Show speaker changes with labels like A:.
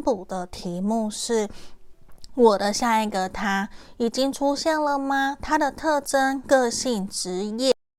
A: 补的题目是我的下一个他已经出现了吗？他的特征个性职业